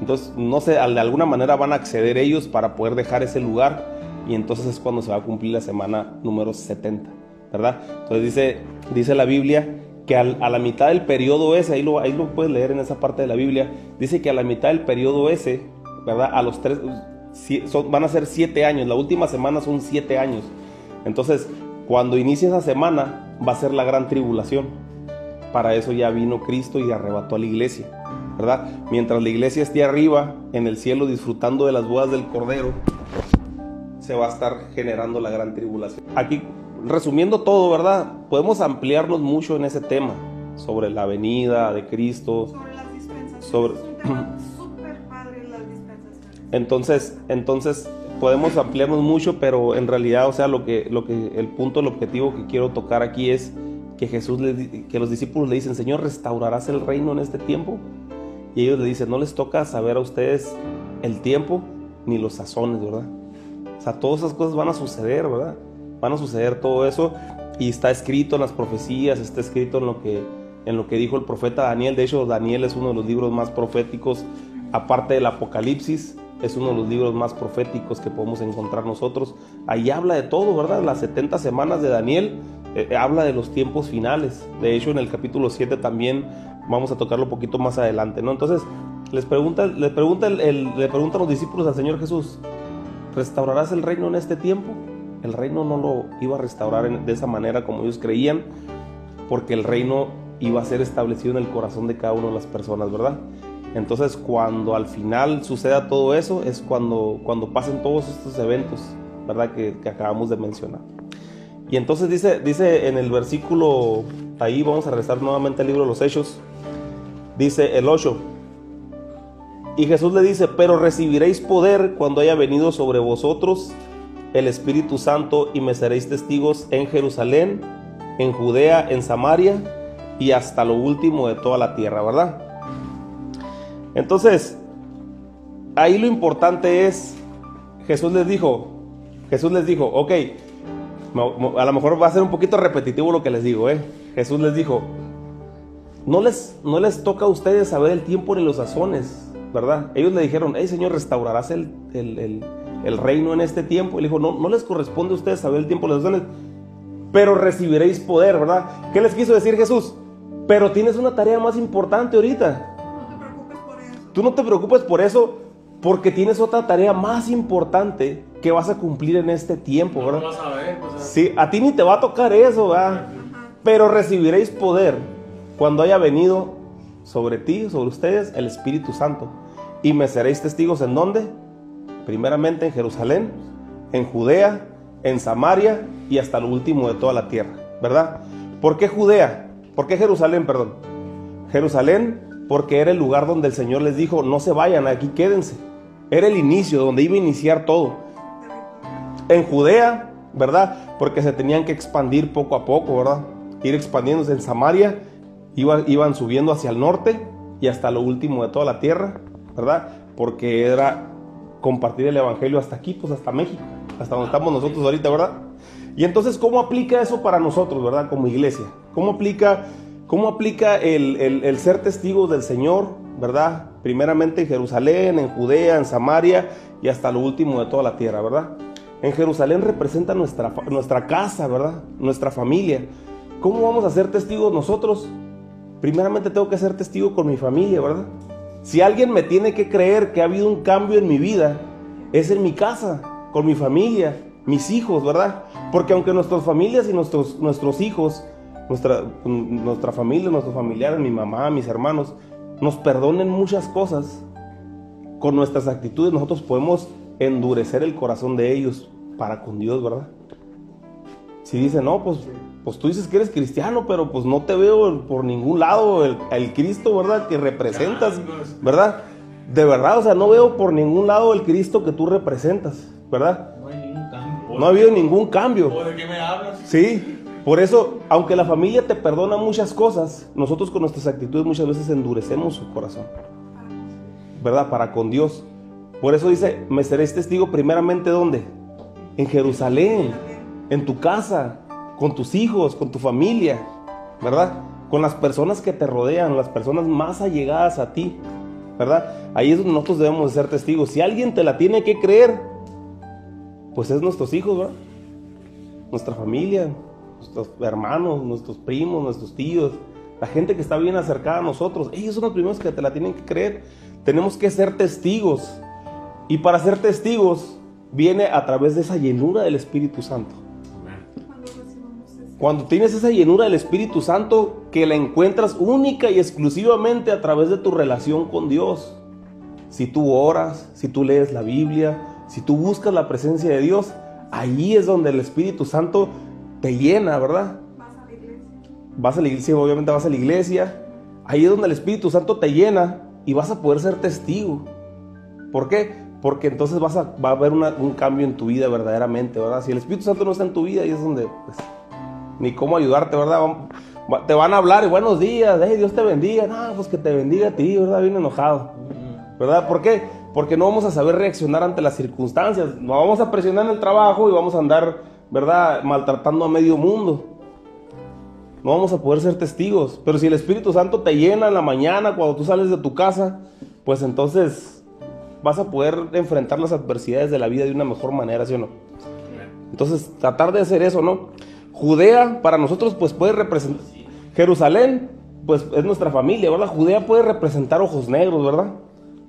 A: Entonces, no sé, de alguna manera van a acceder ellos para poder dejar ese lugar y entonces es cuando se va a cumplir la semana número 70, ¿verdad? Entonces dice, dice la Biblia que a la mitad del periodo ese, ahí lo, ahí lo puedes leer en esa parte de la Biblia, dice que a la mitad del periodo ese, ¿verdad? A los tres, van a ser siete años, la última semana son siete años. Entonces, cuando inicie esa semana, va a ser la gran tribulación. Para eso ya vino Cristo y arrebató a la iglesia. ¿verdad? Mientras la iglesia esté arriba, en el cielo, disfrutando de las bodas del Cordero, se va a estar generando la gran tribulación. Aquí, resumiendo todo, ¿verdad? Podemos ampliarnos mucho en ese tema, sobre la venida de Cristo.
C: Sobre las dispensaciones.
A: Sobre-
C: Es un tema súper padre las dispensaciones.
A: Entonces, entonces podemos ampliarnos mucho, pero en realidad, o sea, lo que, lo que, el punto, el objetivo que quiero tocar aquí es que Jesús, le que los discípulos le dicen, Señor, ¿restaurarás el reino en este tiempo? Y ellos le dicen, no les toca saber a ustedes el tiempo ni los sazones, ¿verdad? O sea, todas esas cosas van a suceder, ¿verdad? Van a suceder todo eso y está escrito en las profecías, está escrito en lo que, en lo que dijo el profeta Daniel. De hecho, Daniel es uno de los libros más proféticos, aparte del Apocalipsis, es uno de los libros más proféticos que podemos encontrar nosotros. Ahí habla de todo, ¿verdad? Las 70 semanas de Daniel eh, habla de los tiempos finales. De hecho, en el capítulo 7 también vamos a tocarlo un poquito más adelante, ¿no? Entonces, les pregunta, le pregunta el- le preguntan los discípulos al Señor Jesús, ¿restaurarás el reino en este tiempo? El reino no lo iba a restaurar de esa manera como ellos creían, porque el reino iba a ser establecido en el corazón de cada una de las personas, ¿verdad? Entonces, cuando al final suceda todo eso, es cuando, cuando pasen todos estos eventos, ¿verdad? Que, acabamos de mencionar. Y entonces dice, dice en el versículo, ahí vamos a rezar nuevamente el libro de los Hechos, dice el 8, y Jesús le dice, pero recibiréis poder cuando haya venido sobre vosotros el Espíritu Santo y me seréis testigos en Jerusalén, en Judea, en Samaria y hasta lo último de toda la tierra, ¿verdad? Entonces, ahí lo importante es, Jesús les dijo, Jesús les dijo, ok, a lo mejor va a ser un poquito repetitivo lo que les digo, ¿eh? Jesús les dijo, no les, no les toca a ustedes saber el tiempo ni los sazones, ¿verdad? Ellos le dijeron, hey Señor, ¿restaurarás el, el- el- el reino en este tiempo? Y le dijo, no, no les corresponde a ustedes saber el tiempo ni los sazones, pero recibiréis poder, ¿verdad? ¿Qué les quiso decir Jesús? Pero tienes una tarea más importante ahorita.
C: No te preocupes por eso.
A: Tú no te preocupes por eso, porque tienes otra tarea más importante que vas a cumplir en este tiempo,
B: No
A: ¿verdad?
B: lo vas a ver, pues,
A: Sí, a ti ni te va a tocar eso, ¿verdad?
C: Ajá.
A: Pero recibiréis poder cuando haya venido sobre ti, sobre ustedes, el Espíritu Santo. Y me seréis testigos en dónde? Primeramente en Jerusalén, en Judea, en Samaria y hasta lo último de toda la tierra, ¿verdad? ¿Por qué Judea? ¿Por qué Jerusalén, perdón? Jerusalén porque era el lugar donde el Señor les dijo, no se vayan, aquí quédense. Era el inicio, donde iba a iniciar todo en Judea, ¿verdad? Porque se tenían que expandir poco a poco, ¿verdad? Ir expandiéndose en Samaria, iba- iban subiendo hacia el norte y hasta lo último de toda la tierra, ¿verdad? Porque era compartir el Evangelio hasta aquí, pues hasta México, hasta donde estamos nosotros ahorita, ¿verdad? Y entonces, ¿cómo aplica eso para nosotros, ¿verdad? Como iglesia. ¿Cómo aplica, cómo aplica el, el- ser testigos del Señor, ¿verdad? Primeramente en Jerusalén, en Judea, en Samaria y hasta lo último de toda la tierra, ¿verdad? En Jerusalén representa nuestra, nuestra casa, ¿verdad? Nuestra familia. ¿Cómo vamos a ser testigos nosotros? Primeramente tengo que ser testigo con mi familia, ¿verdad? Si alguien me tiene que creer que ha habido un cambio en mi vida, es en mi casa, con mi familia, mis hijos, ¿verdad? Porque aunque nuestras familias y nuestros, nuestros hijos, nuestra, nuestra familia, nuestros familiares, mi mamá, mis hermanos, nos perdonen muchas cosas, con nuestras actitudes nosotros podemos endurecer el corazón de ellos para con Dios, ¿verdad? Si dicen, no, pues, pues tú dices que eres cristiano, pero pues no te veo por ningún lado el, el Cristo, ¿verdad? Que representas, ¿verdad? De verdad, o sea, no veo por ningún lado el Cristo que tú representas, ¿verdad?
D: No hay ningún cambio.
A: No ha habido ningún cambio.
B: ¿O de qué me hablas?
A: Sí, por eso, aunque la familia te perdona muchas cosas, nosotros con nuestras actitudes muchas veces endurecemos su corazón, ¿verdad? Para con Dios. Por eso dice, me seréis testigo primeramente ¿dónde? En Jerusalén, en tu casa, con tus hijos, con tu familia, ¿verdad? Con las personas que te rodean, las personas más allegadas a ti, ¿verdad? Ahí es donde nosotros debemos de ser testigos. Si alguien te la tiene que creer, pues es nuestros hijos, ¿verdad? Nuestra familia, nuestros hermanos, nuestros primos, nuestros tíos, la gente que está bien acercada a nosotros, ellos son los primeros que te la tienen que creer. Tenemos que ser testigos. Y para ser testigos viene a través de esa llenura del Espíritu Santo.
C: Cuando
A: tienes esa llenura del Espíritu Santo, que la encuentras única y exclusivamente a través de tu relación con Dios. Si tú oras, si tú lees la Biblia, si tú buscas la presencia de Dios, ahí es donde el Espíritu Santo te llena, ¿verdad?
C: Vas a la iglesia.
A: Vas a la iglesia, obviamente vas a la iglesia. Ahí es donde el Espíritu Santo te llena y vas a poder ser testigo. ¿Por qué? Porque entonces vas a, va a haber una- un cambio en tu vida verdaderamente, ¿verdad? Si el Espíritu Santo no está en tu vida, ahí es donde pues, ni cómo ayudarte, ¿verdad? Te van a hablar y buenos días, hey, Dios te bendiga. No, pues que te bendiga a ti, ¿verdad? Bien enojado. ¿Verdad? ¿Por qué? Porque no vamos a saber reaccionar ante las circunstancias. No vamos a presionar en el trabajo y vamos a andar, ¿verdad? Maltratando a medio mundo. No vamos a poder ser testigos. Pero si el Espíritu Santo te llena en la mañana cuando tú sales de tu casa, pues entonces vas a poder enfrentar las adversidades de la vida de una mejor manera, ¿sí o no? Entonces, tratar de hacer eso, ¿no? Judea para nosotros pues puede representar Jerusalén, pues es nuestra familia, ¿verdad? Judea puede representar ojos negros, ¿verdad?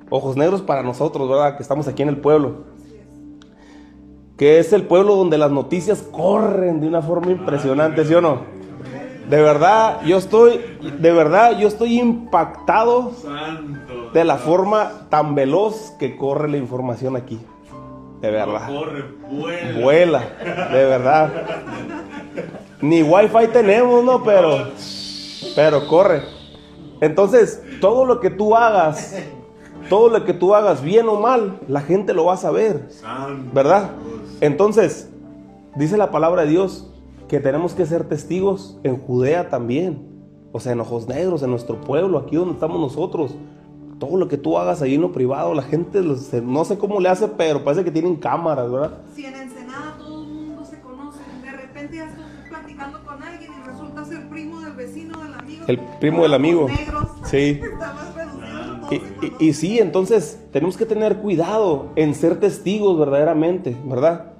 A: Ojos negros para nosotros, ¿verdad? Que estamos aquí en el pueblo. Que es el pueblo donde las noticias corren de una forma impresionante, ¿sí o no? De verdad, yo estoy, de verdad, yo estoy impactado de la forma tan veloz que corre la información aquí. De verdad.
B: Corre, vuela.
A: Vuela, de verdad. Ni wifi tenemos, ¿no? Pero, pero corre. Entonces, todo lo que tú hagas, todo lo que tú hagas, bien o mal, la gente lo va a saber. ¿verdad? Entonces, dice la palabra de Dios que tenemos que ser testigos en Judea también. O sea, en ojos negros, en nuestro pueblo, aquí donde estamos nosotros. Todo lo que tú hagas ahí en lo privado, la gente, los- no sé cómo le hace, pero parece que tienen cámaras, ¿verdad?
C: Si en Ensenada todo el mundo se conoce, de repente ya estás platicando con alguien y resulta ser primo del vecino del amigo.
A: El primo del amigo.
C: Negros.
A: Sí. Y, y- y sí, entonces tenemos que tener cuidado en ser testigos verdaderamente, ¿verdad?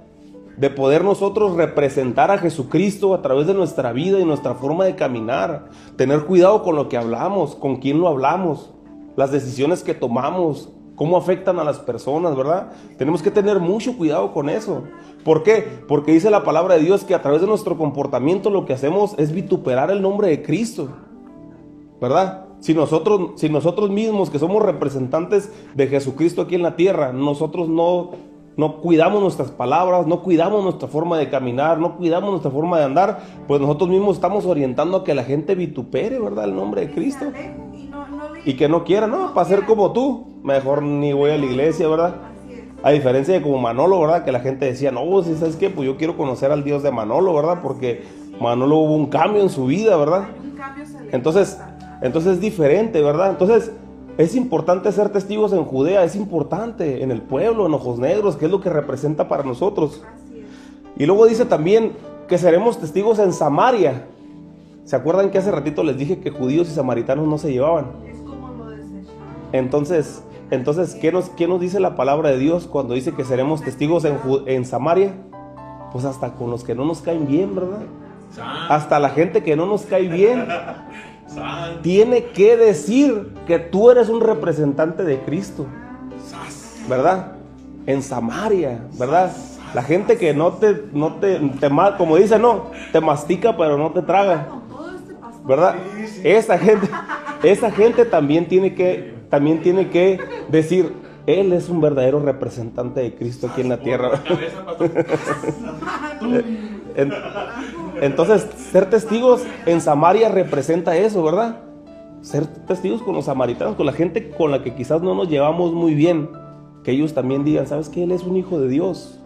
A: De poder nosotros representar a Jesucristo a través de nuestra vida y nuestra forma de caminar. Tener cuidado con lo que hablamos, con quién lo hablamos, las decisiones que tomamos, cómo afectan a las personas, ¿verdad? Tenemos que tener mucho cuidado con eso. ¿Por qué? Porque dice la palabra de Dios que a través de nuestro comportamiento lo que hacemos es vituperar el nombre de Cristo. ¿verdad? Si nosotros, si nosotros mismos que somos representantes de Jesucristo aquí en la tierra, nosotros no, no cuidamos nuestras palabras, no cuidamos nuestra forma de caminar, no cuidamos nuestra forma de andar, pues nosotros mismos estamos orientando a que la gente vitupere, ¿verdad? El nombre de Cristo.
C: Y
A: que no quiera, ¿no? Para ser como tú, mejor ni voy a la iglesia, ¿verdad?
C: Así es.
A: A diferencia de como Manolo, ¿verdad? Que la gente decía, no, si sabes qué, pues yo quiero conocer al Dios de Manolo, ¿verdad? Porque Manolo hubo un cambio en su vida, ¿verdad? Entonces, entonces es diferente, ¿verdad? Entonces, es importante ser testigos en Judea, es importante en el pueblo, en Ojos Negros, que es lo que representa para nosotros.
C: Así es.
A: Y luego dice también que seremos testigos en Samaria. ¿Se acuerdan que hace ratito les dije que judíos y samaritanos no se llevaban? Entonces, entonces ¿qué nos, qué nos dice la palabra de Dios cuando dice que seremos testigos en, en Samaria? Pues hasta con los que no nos caen bien, ¿verdad? Hasta la gente que no nos cae bien. Tiene que decir que tú eres un representante de Cristo, ¿verdad? En Samaria, ¿verdad? La gente que no te, no te, te ma- como dice, no, te mastica pero no te traga,
C: este pastor.
A: ¿verdad? Esa gente, esa gente también tiene que, también tiene que decir, él es un verdadero representante de Cristo aquí en la tierra. Entonces, ser testigos en Samaria representa eso, ¿verdad? Ser testigos con los samaritanos, con la gente con la que quizás no nos llevamos muy bien. Que ellos también digan, ¿sabes que Él es un hijo de Dios.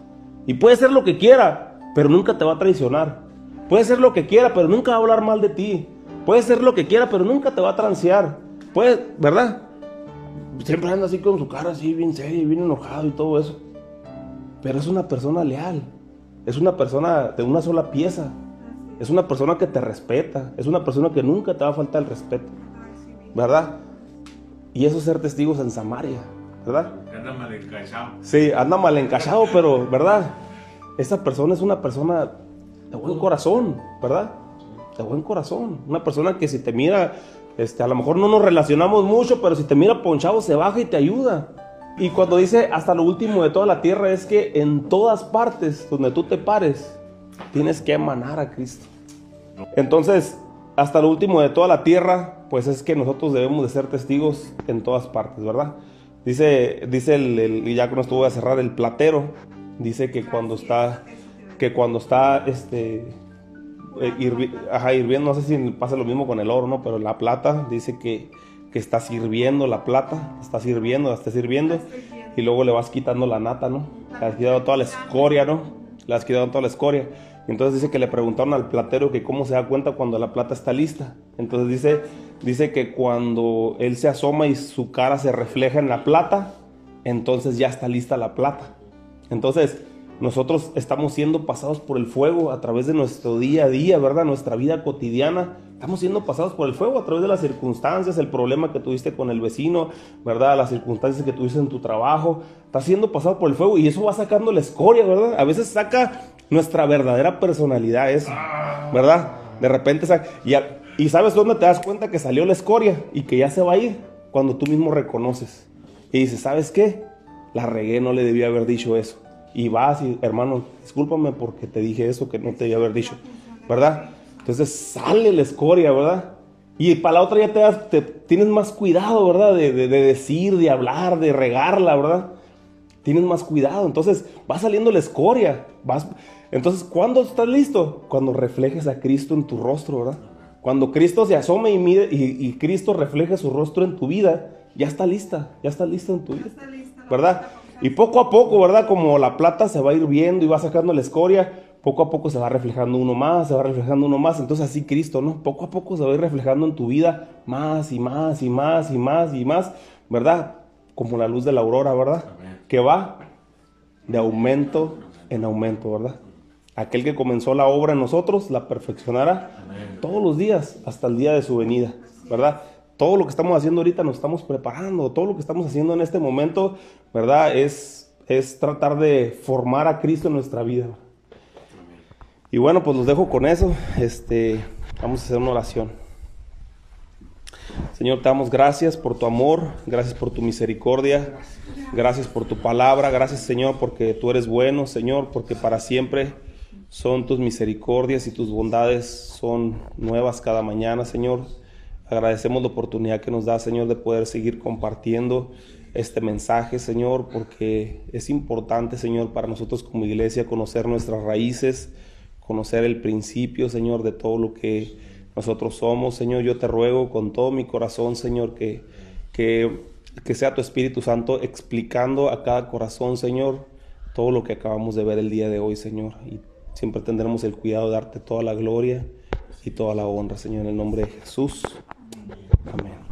A: Y puede ser lo que quiera, pero nunca te va a traicionar. Puede ser lo que quiera, pero nunca va a hablar mal de ti. Puede ser lo que quiera, pero nunca te va a transear. Puede, ¿verdad? Siempre anda así con su cara así, bien serio, bien enojado y todo eso. Pero es una persona leal. Es una persona de una sola pieza. Es una persona que te respeta. Es una persona que nunca te va a faltar el respeto. ¿Verdad? Y eso es ser testigos en Samaria. ¿Verdad?
B: Anda mal encachado.
A: Sí, anda mal encachado, pero ¿verdad? Esa persona es una persona de buen corazón, ¿verdad? De buen corazón. Una persona que si te mira, este, a lo mejor no nos relacionamos mucho, pero si te mira ponchado se baja y te ayuda. Y cuando dice hasta lo último de toda la tierra es que en todas partes donde tú te pares, tienes que emanar a Cristo. Entonces, hasta lo último de toda la tierra, pues es que nosotros debemos de ser testigos en todas partes, ¿verdad? Dice, dice el, el- y ya con esto voy a cerrar, el platero, dice que cuando está, que cuando está, este, eh, hirvi- ajá, hirviendo, no sé si pasa lo mismo con el oro, ¿no? Pero la plata, dice que, que está sirviendo la plata, está sirviendo, la está sirviendo, y luego le vas quitando la nata, ¿no? Le has quitado toda la escoria, ¿no? Le has quitado toda la escoria. Entonces dice que le preguntaron al platero que cómo se da cuenta cuando la plata está lista. Entonces dice, dice que cuando él se asoma y su cara se refleja en la plata, entonces ya está lista la plata. Entonces, nosotros estamos siendo pasados por el fuego a través de nuestro día a día, ¿verdad? Nuestra vida cotidiana. Estamos siendo pasados por el fuego a través de las circunstancias, el problema que tuviste con el vecino, ¿verdad? Las circunstancias que tuviste en tu trabajo. Estás siendo pasado por el fuego y eso va sacando la escoria, ¿verdad? A veces saca nuestra verdadera personalidad, eso, ¿verdad? De repente saca. Y, y sabes dónde te das cuenta que salió la escoria y que ya se va a ir cuando tú mismo reconoces. Y dices, ¿sabes qué? La regué, no le debía haber dicho eso. Y vas y, hermano, discúlpame porque te dije eso que no te debía haber dicho, ¿verdad? Entonces sale la escoria, ¿verdad? Y para la otra ya te, das- te- tienes más cuidado, ¿verdad? De, de- de decir, de hablar, de regarla, ¿verdad? Tienes más cuidado. Entonces va saliendo la escoria. Vas, entonces, ¿cuándo estás listo? Cuando reflejes a Cristo en tu rostro, ¿verdad? Cuando Cristo se asome y, mire, y, y Cristo refleje su rostro en tu vida, ya está lista, ya está lista en tu vida. ¿verdad? Y poco a poco, ¿verdad? Como la plata se va a ir viendo y va sacando la escoria, poco a poco se va reflejando uno más, se va reflejando uno más. Entonces así Cristo, ¿no? Poco a poco se va a ir reflejando en tu vida más y más y más y más y más, ¿verdad? Como la luz de la aurora, ¿verdad? Que va de aumento en aumento, ¿verdad? Aquel que comenzó la obra en nosotros la perfeccionará todos los días hasta el día de su venida, ¿verdad? Todo lo que estamos haciendo ahorita nos estamos preparando, todo lo que estamos haciendo en este momento, ¿verdad? Es, es tratar de formar a Cristo en nuestra vida. Y bueno, pues los dejo con eso. Este, vamos a hacer una oración. Señor, te damos gracias por tu amor, gracias por tu misericordia, gracias por tu palabra, gracias Señor porque tú eres bueno, Señor, porque para siempre son tus misericordias y tus bondades son nuevas cada mañana, Señor. Agradecemos la oportunidad que nos da, Señor, de poder seguir compartiendo este mensaje, Señor, porque es importante, Señor, para nosotros como iglesia conocer nuestras raíces, conocer el principio, Señor, de todo lo que nosotros somos. Señor, yo te ruego con todo mi corazón, Señor, que, que, que sea tu Espíritu Santo explicando a cada corazón, Señor, todo lo que acabamos de ver el día de hoy, Señor. Y siempre tendremos el cuidado de darte toda la gloria y toda la honra, Señor, en el nombre de Jesús. Amen.